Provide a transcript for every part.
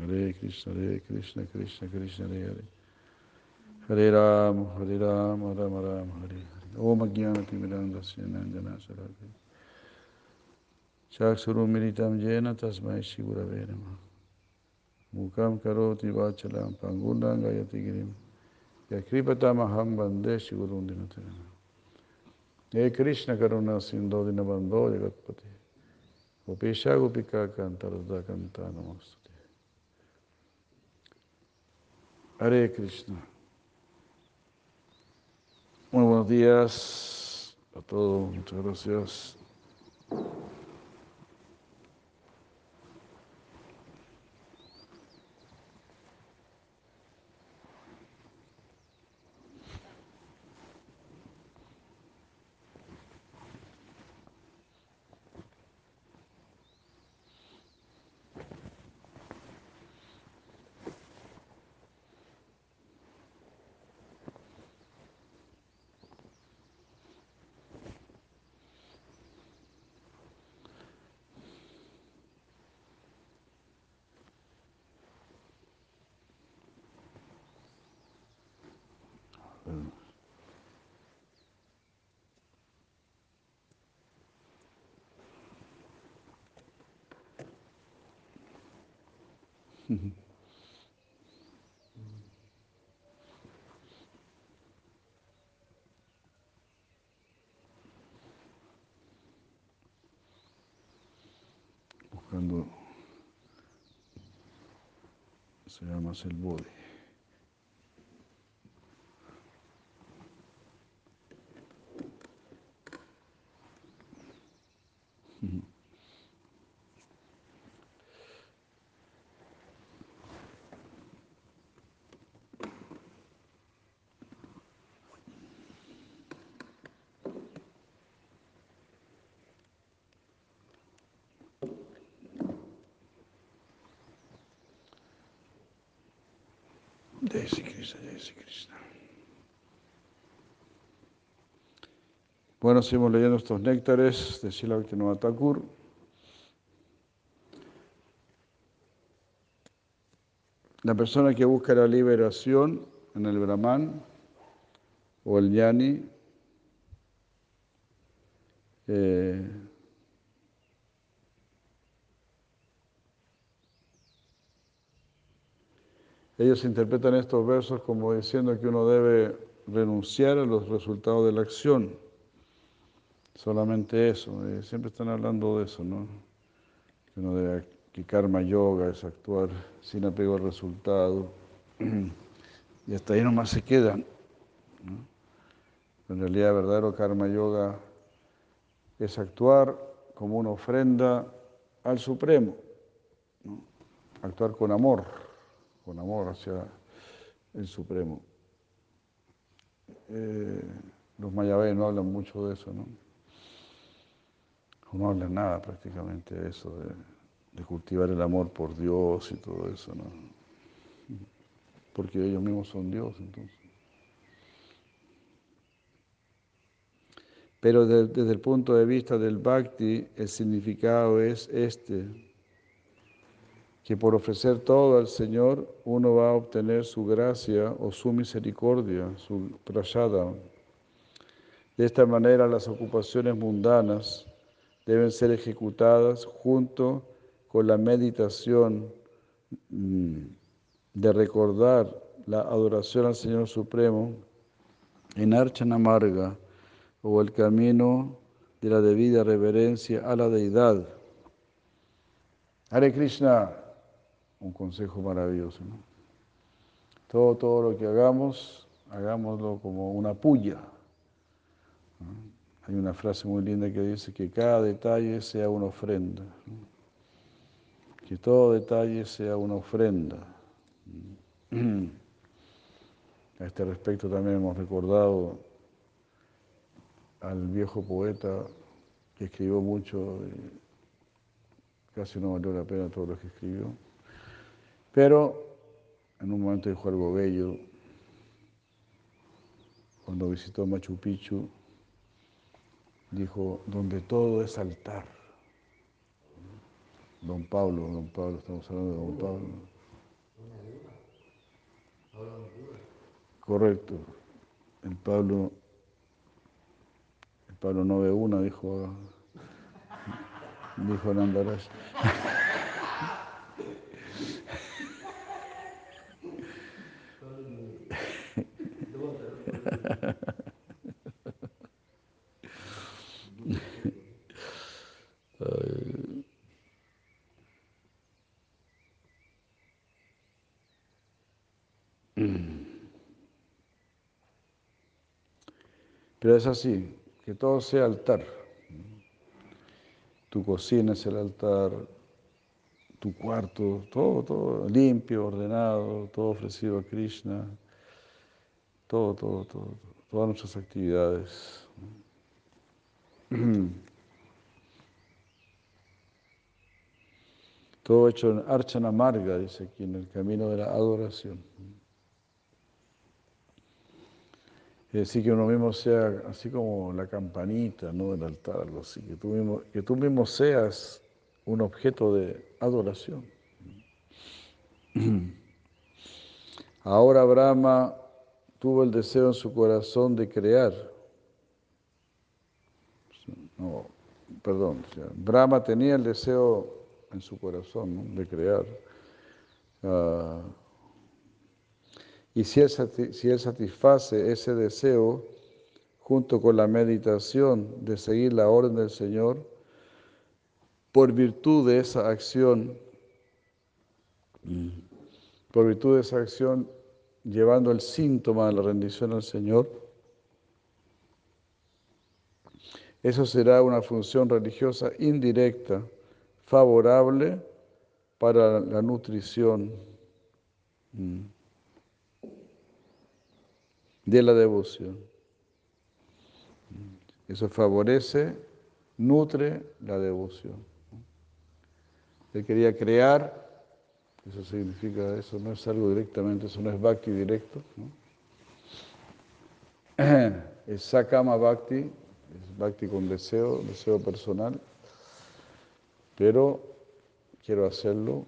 हरे कृष्ण हरे कृष्ण कृष्ण कृष्ण हरे हरे हरे राम हरे राम राम राम हरे हरे ओम अज्ञानतिमिरान्धस्य नञ्जनाशलाभे चाक्षुरुमिलितं येन तस्मै श्रीगुरवे नमः मूकं करोति वाचलां पङ्गुण्डाङ्गयति गिरिं यकृपतमहं वंदे श्रीगुरुं दिनतिरम् हे कृष्ण करुणा सिन्धो दिनबन्धो जगत्पते गोपेशा गोपिका कान्ता रुदा कान्ता नमस्तु Hare Krishna. Muy buenos días a todos, muchas gracias. Buscando se llama el body. Jai Sri Krishna, Jai Krishna. Bueno, seguimos leyendo estos néctares de Srila Bhaktivinoda Thakur. La persona que busca la liberación en el Brahman o el Yani eh, Ellos interpretan estos versos como diciendo que uno debe renunciar a los resultados de la acción. Solamente eso. eh, Siempre están hablando de eso, ¿no? Que karma yoga es actuar sin apego al resultado. Y hasta ahí nomás se quedan. En realidad, verdadero karma yoga es actuar como una ofrenda al Supremo. Actuar con amor con amor hacia el Supremo. Eh, los mayabés no hablan mucho de eso, ¿no? No hablan nada prácticamente de eso, de, cultivar el amor por Dios y todo eso, ¿no? Porque ellos mismos son Dios, entonces. Pero de, desde el punto de vista del bhakti, el significado es este, que por ofrecer todo al Señor uno va a obtener su gracia o su misericordia, su prasada. De esta manera las ocupaciones mundanas deben ser ejecutadas junto con la meditación de recordar la adoración al Señor Supremo en Archana Marga o el camino de la debida reverencia a la deidad. Hare Krishna un consejo maravilloso. Todo, todo lo que hagamos, hagámoslo como una puya. Hay una frase muy linda que dice que cada detalle sea una ofrenda. Que todo detalle sea una ofrenda. A este respecto también hemos recordado al viejo poeta que escribió mucho, casi no valió la pena todo lo que escribió. Pero en un momento dijo algo bello, cuando visitó Machu Picchu, dijo, donde todo es altar. Don Pablo, don Pablo, estamos hablando de don Pablo. Correcto. El Pablo, el Pablo no ve una, dijo, dijo Nandaraj. Pero es así, que todo sea altar. Tu cocina es el altar, tu cuarto, todo, todo limpio, ordenado, todo ofrecido a Krishna, todo, todo, todo, todas nuestras actividades. Todo hecho en archana amarga, dice aquí, en el camino de la adoración. Es decir, que uno mismo sea así como la campanita ¿no? del altar, así, que tú, mismo, que tú mismo seas un objeto de adoración. Ahora Brahma tuvo el deseo en su corazón de crear. No, perdón, Brahma tenía el deseo en su corazón de crear. Ah, y si si él satisface ese deseo junto con la meditación de seguir la orden del Señor, por virtud de esa acción, por virtud de esa acción, llevando el síntoma de la rendición al Señor, eso será una función religiosa indirecta, favorable para la nutrición de la devoción. Eso favorece, nutre la devoción. Él quería crear, eso significa, eso no es algo directamente, eso no es bhakti directo. Es sakama bhakti, es bhakti con deseo, deseo personal, pero quiero hacerlo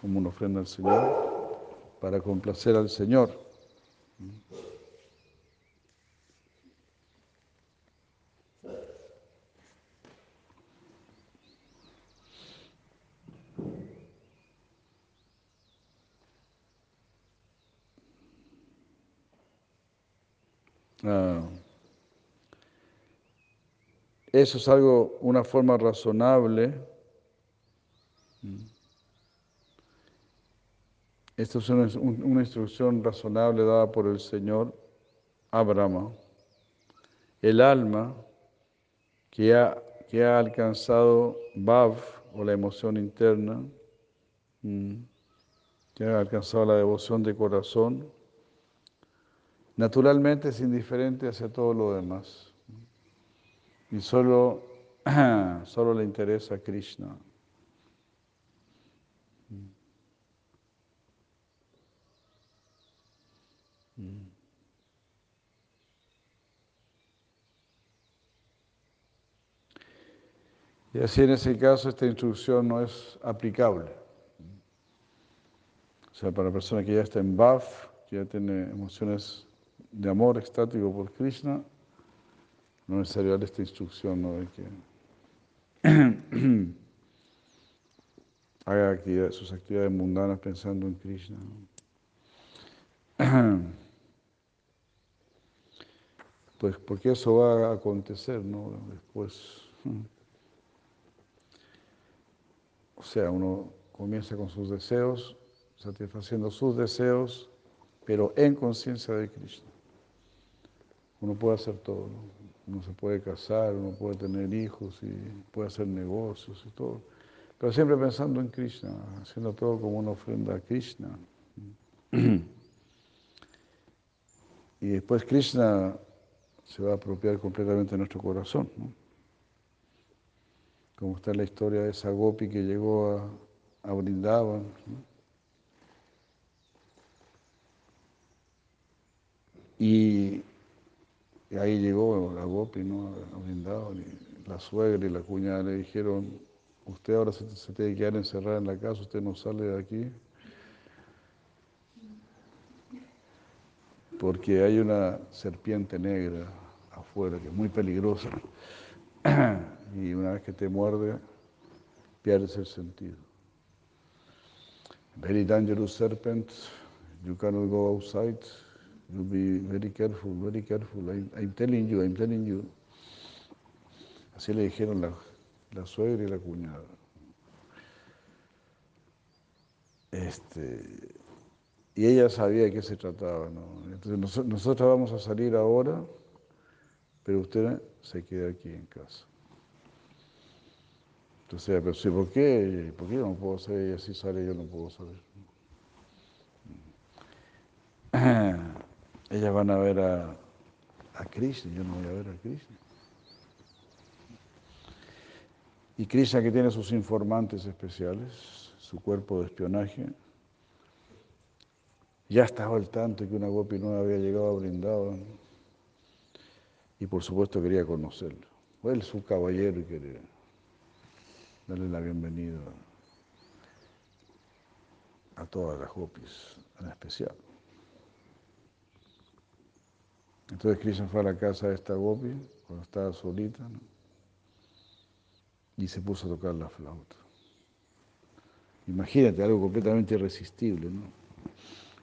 como una ofrenda al Señor, para complacer al Señor. Eso es algo, una forma razonable. Esta es una, instrucción razonable dada por el Señor Abraham. El alma que ha, que ha alcanzado Bhav o la emoción interna, mm, que ha alcanzado la devoción de corazón, naturalmente es indiferente hacia todo lo demás. Y solo, solo le interesa a Krishna. Y así en ese caso esta instrucción no es aplicable. O sea, para la persona que ya está en BAF, que ya tiene emociones de amor extático por Krishna, no es necesario esta instrucción ¿no? de que haga sus actividades mundanas pensando en Krishna. Pues porque eso va a acontecer, ¿no? Después. O sea, uno comienza con sus deseos, satisfaciendo sus deseos, pero en conciencia de Krishna. Uno puede hacer todo, uno se puede casar, uno puede tener hijos y puede hacer negocios y todo, pero siempre pensando en Krishna, haciendo todo como una ofrenda a Krishna. Y después Krishna se va a apropiar completamente de nuestro corazón. Como está la historia de esa gopi que llegó a, a Brindavan. Y Ahí llegó la Gopi, ¿no? A Brindavan. La suegra y la cuñada le dijeron, usted ahora se, se tiene que quedar encerrada en la casa, usted no sale de aquí. Porque hay una serpiente negra afuera que es muy peligrosa. y una vez que te muerde, pierdes el sentido. Very dangerous serpent, you cannot go outside you be very careful, very careful, I'm, telling you, I'm telling you. Así le dijeron la, la suegra y la cuñada. Este, y ella sabía de qué se trataba. ¿no? Entonces nosotros vamos a salir ahora, pero usted se queda aquí en casa. Entonces, pero sí, ¿por qué? ¿Por qué yo no puedo salir? Y así sale, yo no puedo salir. Ellas van a ver a, a Krishna, yo no voy a ver a Krishna. Y Krishna que tiene sus informantes especiales, su cuerpo de espionaje, ya estaba al tanto que una gopi no había llegado a Brindavan y por supuesto quería conocerlo. Él es un caballero y quería darle la bienvenida a todas las gopis en especial. Entonces Krishna fue a la casa de esta gopi cuando estaba solita y se puso a tocar la flauta. Imagínate, algo completamente irresistible, ¿no?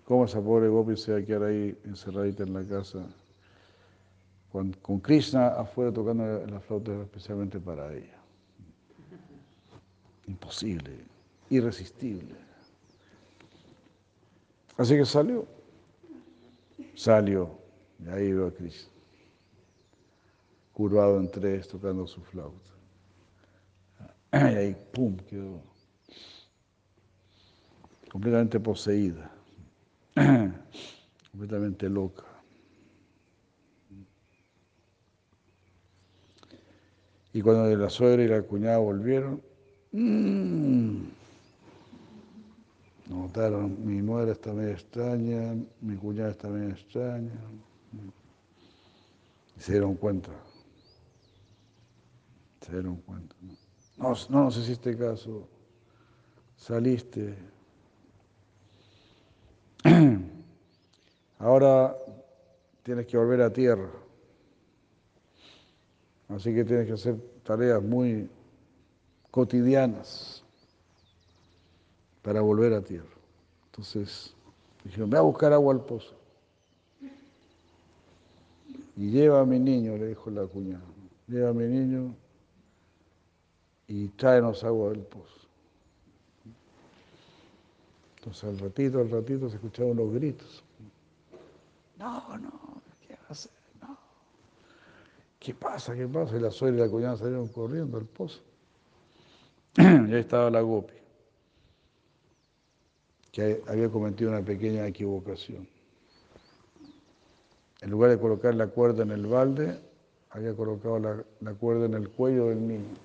¿Cómo esa pobre gopi se va a quedar ahí encerradita en la casa con, con Krishna afuera tocando la flauta especialmente para ella? Imposible, irresistible. Así que salió, salió, y ahí veo a Krishna, curvado en tres, tocando su flauta. Y ahí, pum, quedó completamente poseída, completamente loca. Y cuando la suegra y la cuñada volvieron, mmm, notaron, mi nuera está medio extraña, mi cuñada está medio extraña. Se dieron cuenta. Se dieron cuenta. No, no nos hiciste caso. Saliste. Ahora tienes que volver a tierra. Así que tienes que hacer tareas muy cotidianas para volver a tierra. Entonces dijeron, ve a buscar agua al pozo. Y lleva a mi niño, le dijo la cuñada, lleva a mi niño y tráenos agua del pozo. Entonces al ratito, al ratito se escuchaban los gritos. No, no, ¿qué hace? No. ¿Qué pasa? ¿Qué pasa? Y la suegra y la cuñada salieron corriendo al pozo. y ahí estaba la gopi, que había cometido una pequeña equivocación. En lugar de colocar la cuerda en el balde, había colocado la, cuerda en el cuello del niño.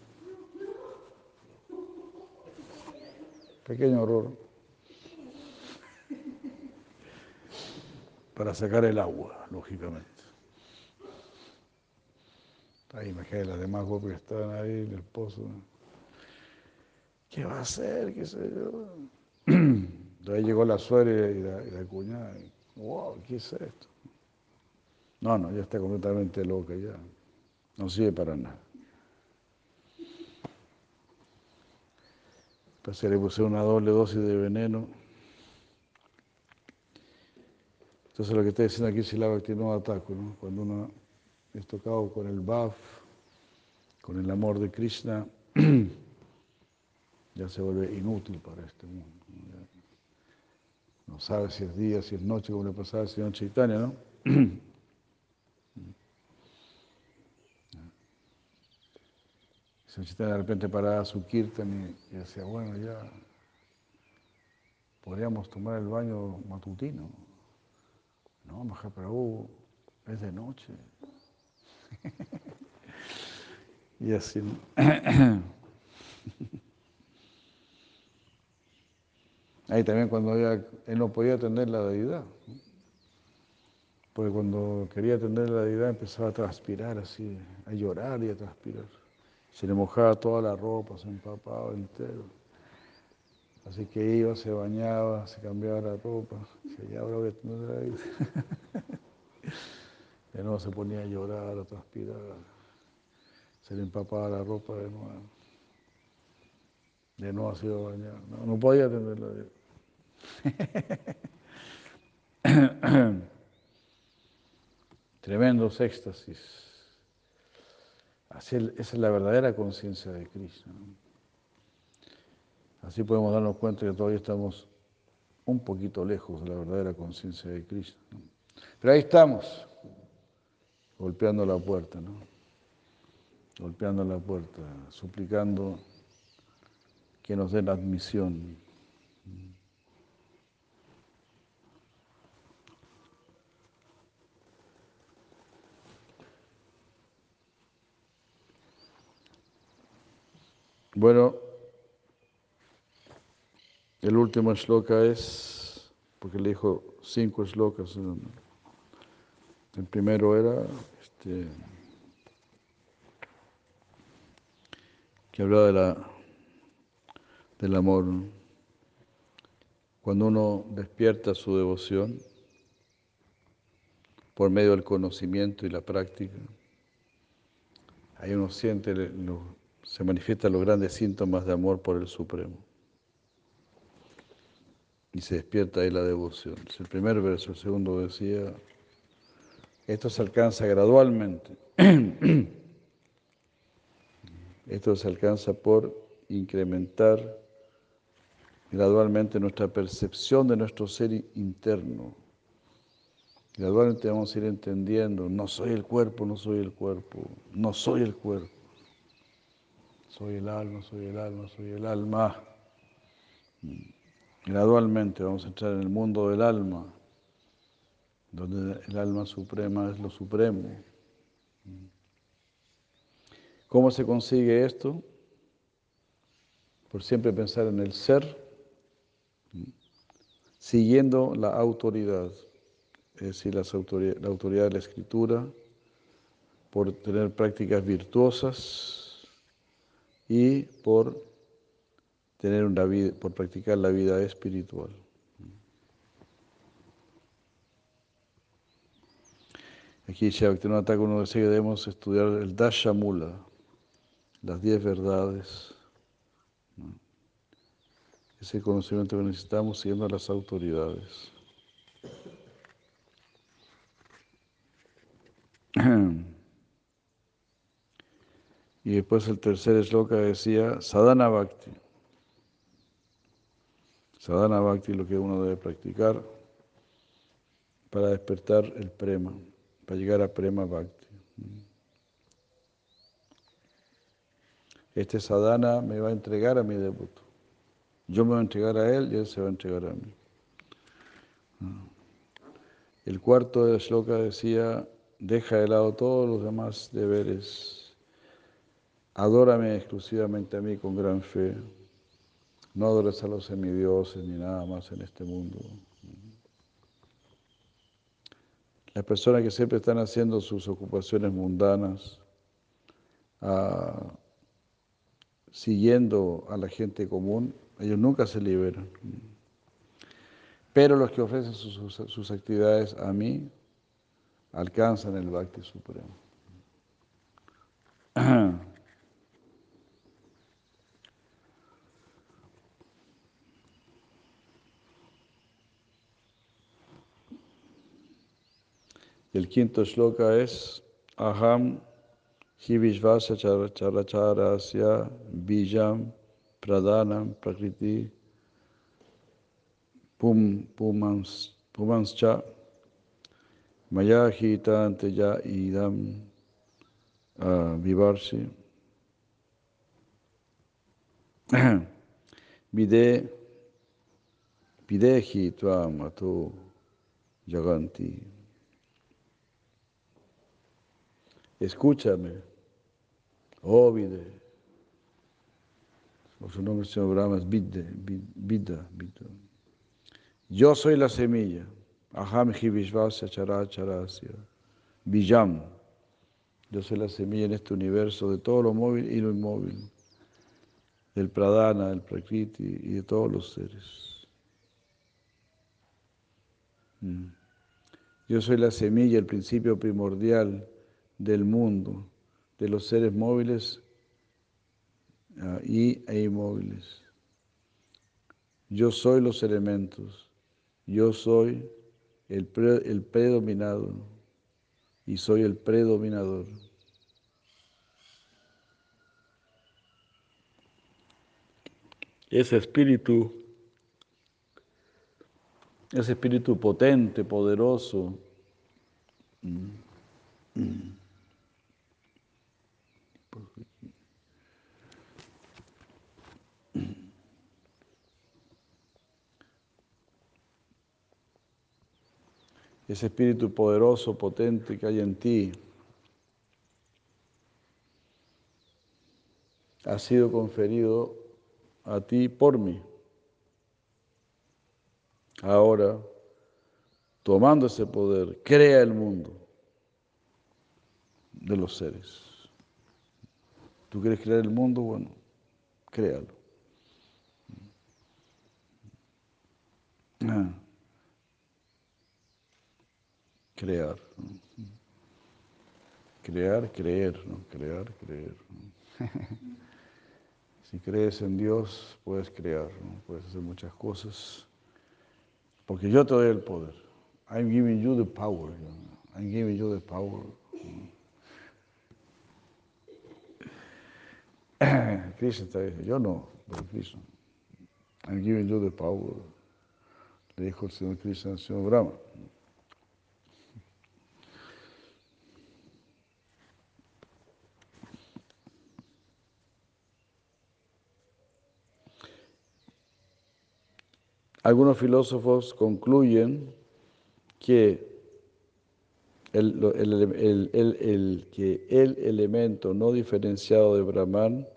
Pequeño error. Para sacar el agua, lógicamente. Ahí imagínate las demás gopis que estaban ahí en el pozo. ¿Qué va a hacer? ¿Qué sé yo? Entonces llegó la suegra y la, cuñada. wow, ¿qué es esto? No, no, ya está completamente loca ya. No sirve para nada. se le puse una doble dosis de veneno. Entonces lo que está diciendo aquí es el no ataco, ¿no? Cuando uno es tocado con el baf, con el amor de Krishna, ya se vuelve inútil para este mundo. No sabe si es día, si es noche, como le pasaba al señor Chaitanya, ¿no? de repente paraba su kirtan y, decía, bueno, ya podríamos tomar el baño matutino. No, Mahaprabhu, es de noche. y así. Ahí también cuando él no podía atender la deidad. Porque cuando quería atender la deidad empezaba a transpirar así, a llorar y a transpirar. Se le mojaba toda la ropa, se empapaba entero. Así que iba, se bañaba, se cambiaba la ropa. Ya ahora a. De nuevo se ponía a llorar, a transpirar, se le empapaba la ropa de nuevo. De nuevo ha sido bañado. No, no podía atenderlo. Tremendos éxtasis. Así, esa es la verdadera conciencia de Krishna. Así podemos darnos cuenta que todavía estamos un poquito lejos de la verdadera conciencia de Krishna. Pero ahí estamos, golpeando la puerta, ¿no? Golpeando la puerta, suplicando que nos la admisión. Bueno, el último shloka es, porque le dijo cinco shlokas. El primero era este, que hablaba de la, del amor. Cuando uno despierta su devoción por medio del conocimiento y la práctica, ahí uno siente los se manifiestan los grandes síntomas de amor por el Supremo. Y se despierta ahí la devoción. Es el primer verso, el segundo decía, esto se alcanza gradualmente. Esto se alcanza por incrementar gradualmente nuestra percepción de nuestro ser interno. Gradualmente vamos a ir entendiendo, no soy el cuerpo, no soy el cuerpo, no soy el cuerpo. Soy el alma, soy el alma, soy el alma. Gradualmente vamos a entrar en el mundo del alma, donde el alma suprema es lo supremo. ¿Cómo se consigue esto? Por siempre pensar en el ser, siguiendo la autoridad, es decir, la autoridad de la escritura, por tener prácticas virtuosas, y por tener una vida, por practicar la vida espiritual. Aquí Shabbatinata uno dice que debemos estudiar el Dashamula, las diez verdades. Ese conocimiento que necesitamos siguiendo a las autoridades. Y después el tercer esloka decía sadhana bhakti. Sadhana bhakti es lo que uno debe practicar para despertar el prema, para llegar a prema bhakti. Este sadhana me va a entregar a mi devoto. Yo me voy a entregar a él y él se va a entregar a mí. El cuarto de decía, deja de lado todos los demás deberes Adórame exclusivamente a mí con gran fe. No adores a los semidioses ni nada más en este mundo. Las personas que siempre están haciendo sus ocupaciones mundanas, ah, siguiendo a la gente común, ellos nunca se liberan. Pero los que ofrecen sus, actividades a mí alcanzan el Bhakti Supremo. El quinto shloka es Aham Hivishvasa Characharasya Bijam Pradhanam Prakriti Pum Pumanscha Maya Hita Anteya Idam Vivarsi Vide Videhi Tvam Ato Jaganti Escúchame, oh Vide. su nombre señor Brahma es Vidya, Vidya. Yo soy la semilla. Aham Hivishvasya Characharasya. Vijam. Yo soy la semilla en este universo de todo lo móvil y lo inmóvil. Del pradana, del prakriti y de todos los seres. Mm. Yo soy la semilla, el principio primordial del mundo, de los seres móviles ah, y e inmóviles. Yo soy los elementos, yo soy el, el predominado y soy el predominador. Ese espíritu, ese espíritu potente, poderoso, mm, mm. Ese espíritu poderoso, potente que hay en ti, ha sido conferido a ti por mí. Ahora, tomando ese poder, crea el mundo de los seres. ¿Tú quieres crear el mundo? Bueno, créalo. Ah. Crear. Crear, creer, ¿no? Crear, creer. Si crees en Dios, puedes crear, ¿no? puedes hacer muchas cosas. Porque yo te doy el poder. I'm giving you the power. I'm giving you the power. Krishna está diciendo, yo no, pero Krishna. I'm giving you the power. Le dijo el Señor Krishna al Señor Brahma. Algunos filósofos concluyen que el, que el elemento no diferenciado de Brahman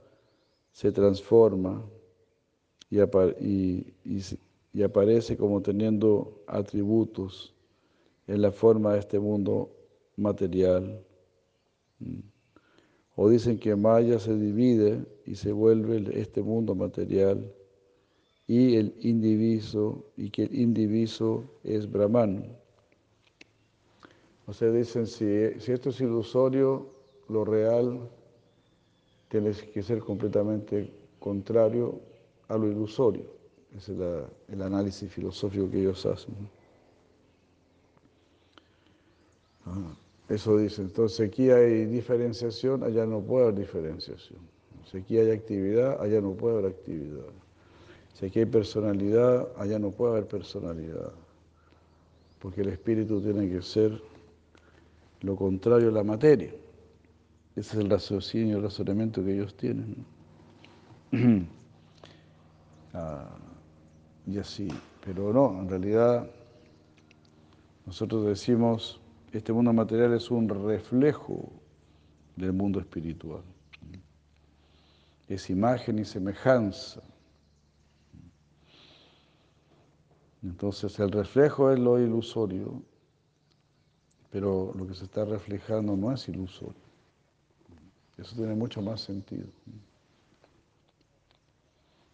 se transforma y, y, aparece como teniendo atributos en la forma de este mundo material. O dicen que Maya se divide y se vuelve este mundo material y el indiviso, y que el indiviso es Brahman. O sea, dicen, si, si esto es ilusorio, lo real tiene que ser completamente contrario a lo ilusorio. Ese es el análisis filosófico que ellos hacen. Ah, eso dicen. Entonces aquí hay diferenciación, allá no puede haber diferenciación. Si aquí hay actividad, allá no puede haber actividad. Si aquí hay personalidad, allá no puede haber personalidad, porque el espíritu tiene que ser lo contrario a la materia. Ese es el raciocinio, el razonamiento que ellos tienen. Ah, y así, pero no, en realidad nosotros decimos, este mundo material es un reflejo del mundo espiritual. Es imagen y semejanza Entonces el reflejo es lo ilusorio, pero lo que se está reflejando no es ilusorio. Eso tiene mucho más sentido.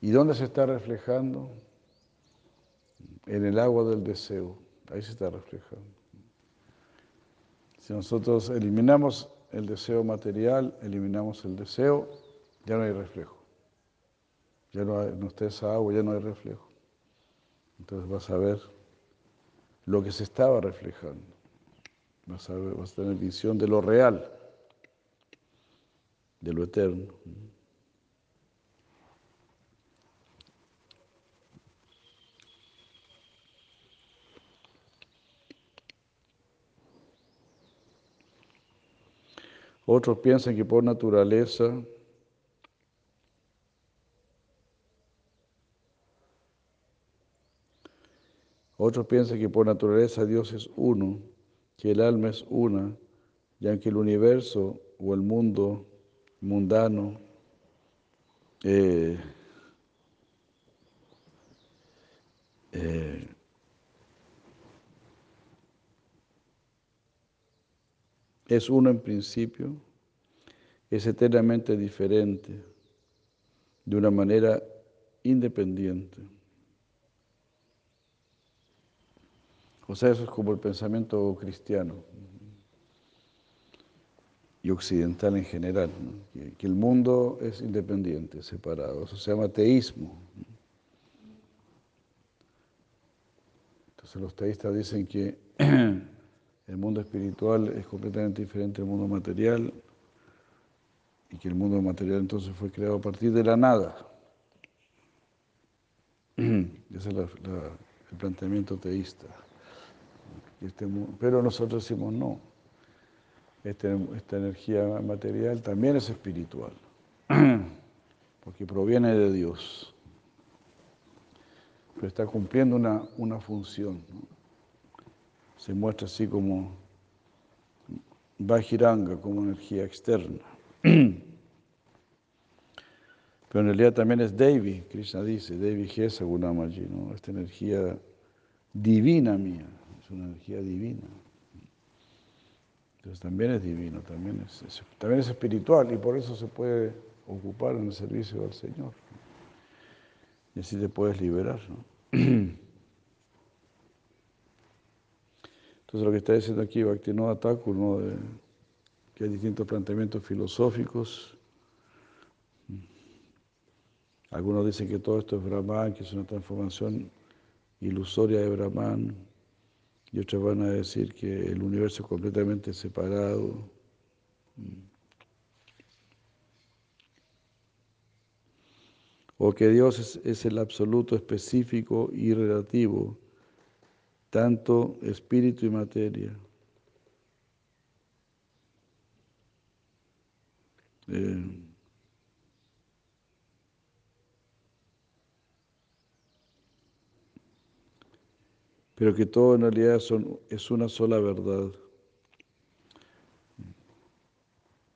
¿Y dónde se está reflejando? En el agua del deseo. Ahí se está reflejando. Si nosotros eliminamos el deseo material, eliminamos el deseo, ya no hay reflejo. Ya no, no está esa agua, ya no hay reflejo. Entonces vas a ver lo que se estaba reflejando. Vas a, ver, vas a tener visión de lo real, de lo eterno. Otros piensan que por naturaleza Otros piensan que por naturaleza Dios es uno, que el alma es una, ya que el universo o el mundo mundano eh, eh, es uno en principio, es eternamente diferente, de una manera independiente. O sea, eso es como el pensamiento cristiano y occidental en general, que, el mundo es independiente, separado. Eso se llama teísmo. Entonces los teístas dicen que el mundo espiritual es completamente diferente al mundo material y que el mundo material entonces fue creado a partir de la nada. Ese es el planteamiento teísta. Este pero nosotros decimos no. Este, esta energía material también es espiritual, porque proviene de Dios, pero está cumpliendo una, una función. Se muestra así como Bajiranga, como energía externa. Pero en realidad también es Devi, Krishna dice, Devi Gesa Gunamaji, ¿no? esta energía divina mía es una energía divina. Entonces también es divino, también es, también es espiritual y por eso se puede ocupar en el servicio del Señor. Y así te puedes liberar. Entonces lo que está diciendo aquí Bhaktivinoda Thakur, ¿no? que hay distintos planteamientos filosóficos. Algunos dicen que todo esto es Brahman, que es una transformación ilusoria de Brahman y otros van a decir que el universo es completamente separado. O que Dios es, el absoluto específico y relativo, tanto espíritu y materia. Eh, pero que todo en realidad es una sola verdad.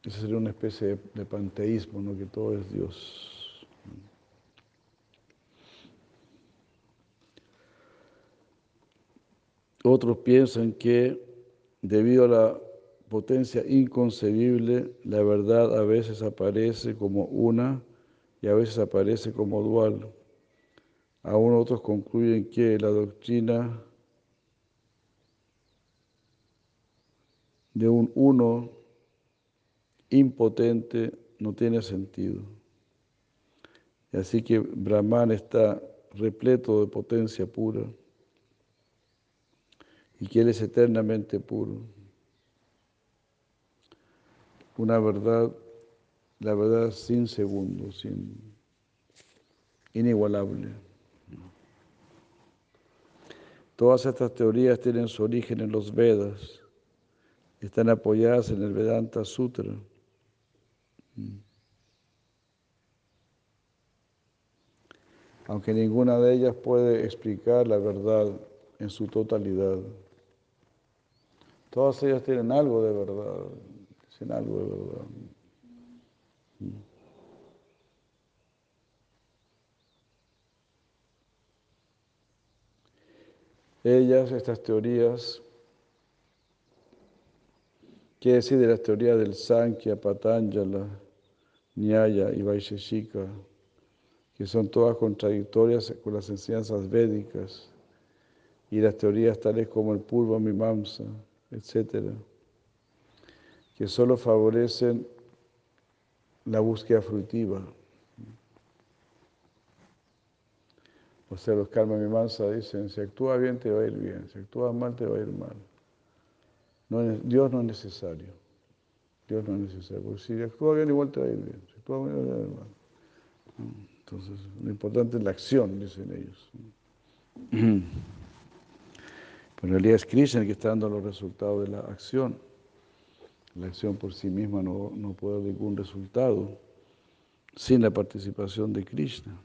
Esa sería una especie de, panteísmo, ¿no? que todo es Dios. Otros piensan que debido a la potencia inconcebible, la verdad a veces aparece como una y a veces aparece como dual. Aún otros concluyen que la doctrina de un uno impotente no tiene sentido. Así que Brahman está repleto de potencia pura y que Él es eternamente puro. Una verdad, la verdad sin segundo, sin inigualable. Todas estas teorías tienen su origen en los Vedas están apoyadas en el Vedanta Sutra. Aunque ninguna de ellas puede explicar la verdad en su totalidad. Todas ellas tienen algo de verdad, tienen algo. Ellas, estas teorías, ¿Qué decir de las teorías del Sankhya, Patanjala, Nyaya y Vaisheshika, que son todas contradictorias con las enseñanzas védicas, y las teorías tales como el Purva Mimamsa, etcétera, que solo favorecen la búsqueda fruitiva? O sea, los Karma Mimamsa dicen, si actúa bien te va a ir bien, si actúa mal te va a ir mal. Dios no es necesario. Dios no es necesario. Porque si actúa bien, igual te va a ir bien. Si actúa bien, va a ir mal. Entonces, lo importante es la acción, dicen ellos. Pero en realidad es Krishna el que está dando los resultados de la acción. La acción por sí misma no, no puede dar ningún resultado sin la participación de Krishna.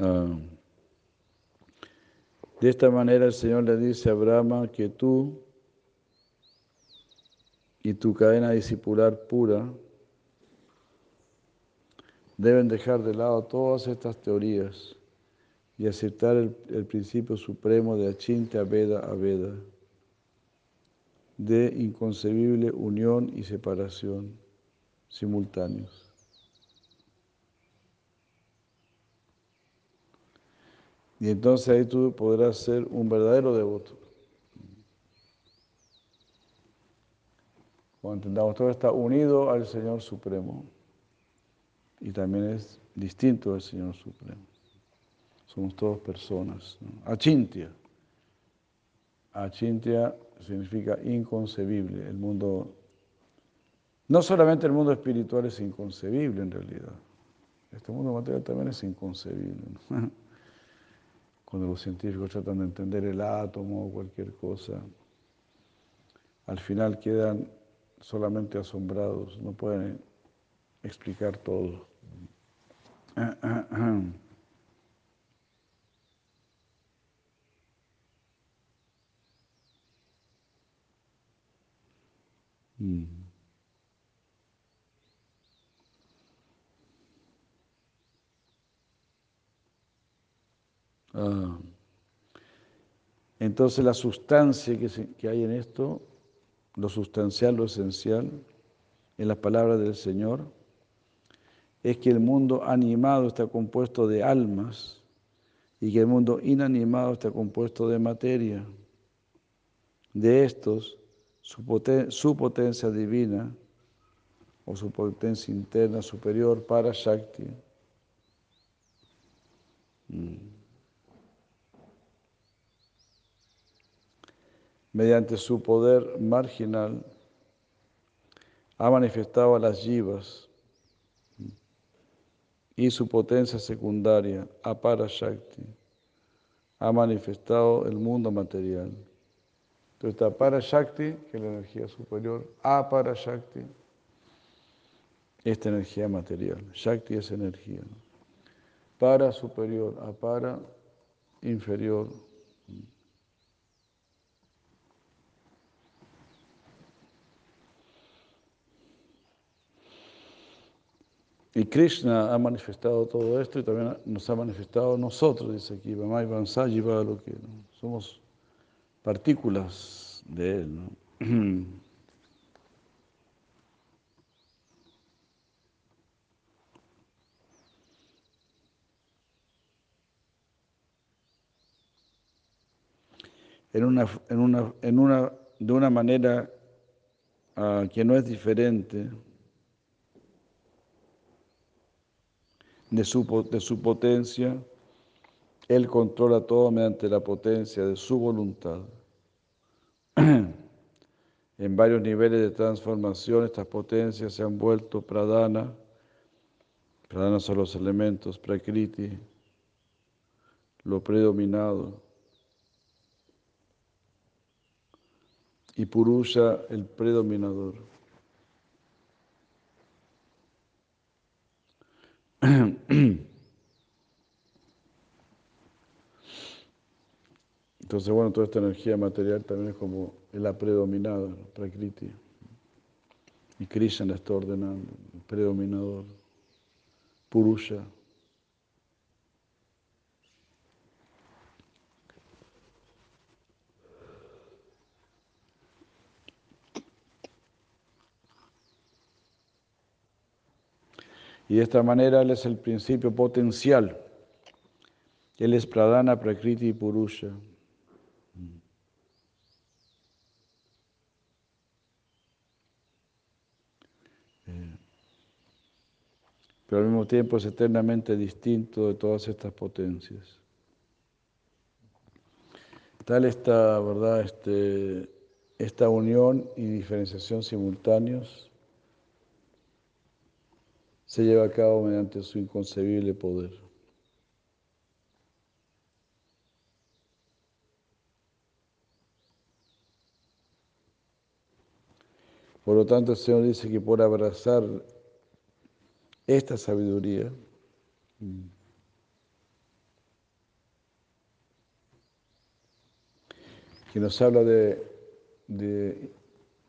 Ah. De esta manera el Señor le dice a Brahma que tú y tu cadena discipular pura deben dejar de lado todas estas teorías y aceptar el, principio supremo de Achinta Veda a Veda. de inconcebible unión y separación simultáneos. Y entonces ahí tú podrás ser un verdadero devoto. Cuando entendamos todo está unido al Señor Supremo y también es distinto del Señor Supremo. Somos todos personas. Achintia. Achintia significa inconcebible. El mundo, no solamente el mundo espiritual es inconcebible en realidad. Este mundo material también es inconcebible. Cuando los científicos tratan de entender el átomo o cualquier cosa, al final quedan solamente asombrados, no pueden explicar todo. Mm. Ah. Entonces la sustancia que, hay en esto lo sustancial, lo esencial, en las palabras del Señor, es que el mundo animado está compuesto de almas y que el mundo inanimado está compuesto de materia. De estos, su, potencia divina o su potencia interna superior para Shakti. Mm. Mediante su poder marginal, ha manifestado a las yivas y su potencia secundaria, Aparashakti, ha manifestado el mundo material. Entonces está Parashakti, que es la energía superior, Aparashakti, esta energía material. Shakti es energía. Para superior, Apara inferior. Y Krishna ha manifestado todo esto y también nos ha manifestado nosotros, dice aquí, Vamai Vansajiva, lo que somos partículas de él. ¿no? En una, en una, en una, de una manera uh, que no es diferente de su, de su potencia, Él controla todo mediante la potencia de su voluntad. en varios niveles de transformación, estas potencias se han vuelto pradana. Pradana son los elementos, prakriti, lo predominado. Y purusha, el predominador. Entonces, bueno, toda esta energía material también es como la predominada, Prakriti. Y Krishna la está ordenando, el predominador, Purusha. Y de esta manera Él es el principio potencial. Él es Pradana, Prakriti y Purusha. Pero al mismo tiempo es eternamente distinto de todas estas potencias. Tal esta, ¿verdad? Este, esta unión y diferenciación simultáneos se lleva a cabo mediante su inconcebible poder. Por lo tanto, el Señor dice que por abrazar esta sabiduría, que nos habla de, de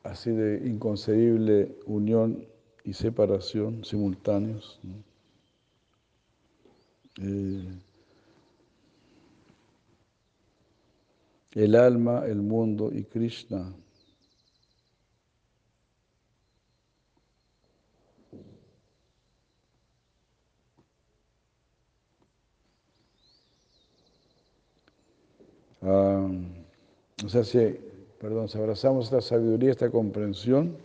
así de inconcebible unión y separación simultáneos. Eh, el alma, el mundo y Krishna. Ah, o sea, si, perdón, si abrazamos esta sabiduría, esta comprensión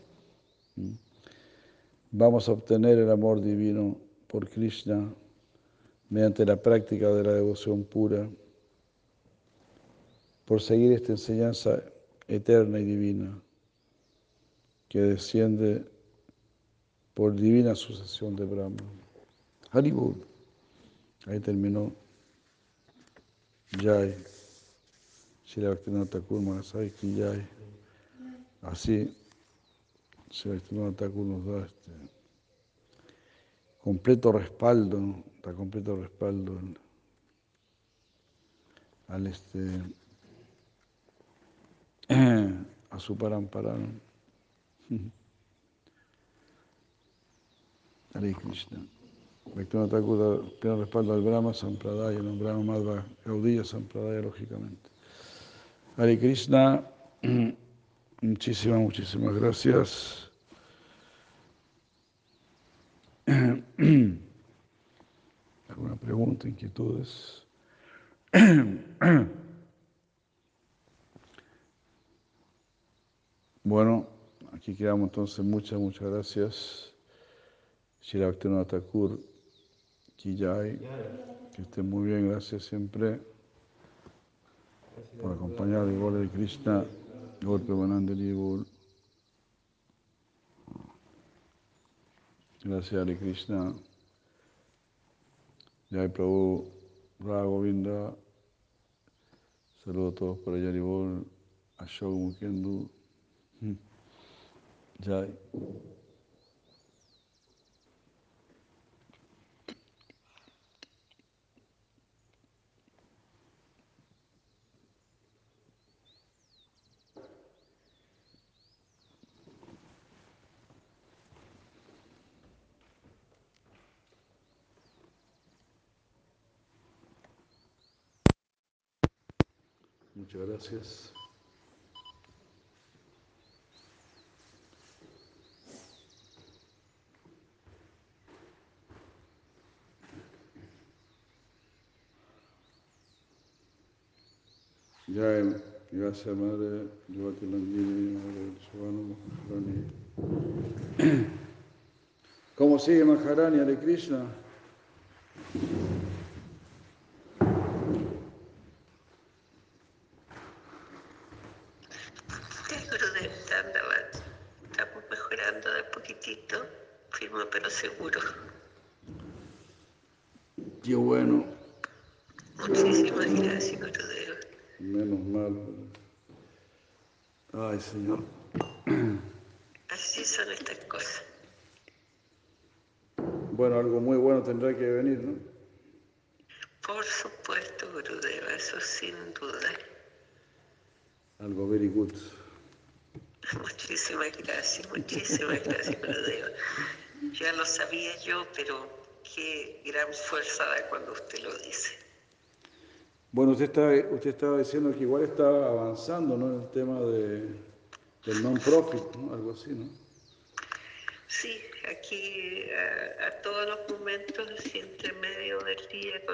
vamos a obtener el amor divino por Krishna mediante la práctica de la devoción pura, por seguir esta enseñanza eterna y divina que desciende por divina sucesión de Brahma. Haribol. Ahí terminó Jai. Shri Bhaktivinoda Thakur Jai. Así, Bhaktivinoda Thakur nos da este completo respaldo, está completo respaldo al, este a su paramparano. Hare Krishna. Bhaktivinoda Thakur da pleno respaldo al Brahma Sampradaya, no Brahma Madhva Gaudiya Sampradaya, lógicamente. Hare Krishna, muchísimas, muchísimas gracias. ¿Alguna pregunta, inquietudes? Bueno, aquí quedamos entonces. Muchas, muchas gracias. Shira Bhaktivinoda Thakur, Kijay, que estén muy bien, gracias siempre por acompañar el gol de Krishna, Banandari Bol. Gracias, Hare Krishna. Jai Prabhu, Raghavinda. Saludos a todos por allá, Bol, Ashok Mukendu. Jai. Muchas gracias. Jai, madre, Yuvati Landini, madre Shivano Maharani. ¿Cómo sigue Maharani Hare Krishna? El Gurudev andaba, estamos mejorando de a poquitito, firme pero seguro. Qué bueno, Muchísimas gracias, Gurudev. menos mal. Señor. Así son estas cosas. Bueno, algo muy bueno tendrá que venir, ¿no? Por supuesto, Gurudev, eso sin duda. Algo very good. Muchísimas gracias, muchísimas gracias, Gurudev. Ya lo sabía yo, pero qué gran fuerza da cuando usted lo dice. Bueno, usted estaba, usted estaba diciendo que igual está avanzando, ¿no? En el tema de, del non-profit, ¿no? Algo así, ¿no? Sí, aquí a, a todos los momentos, entre medio del día, con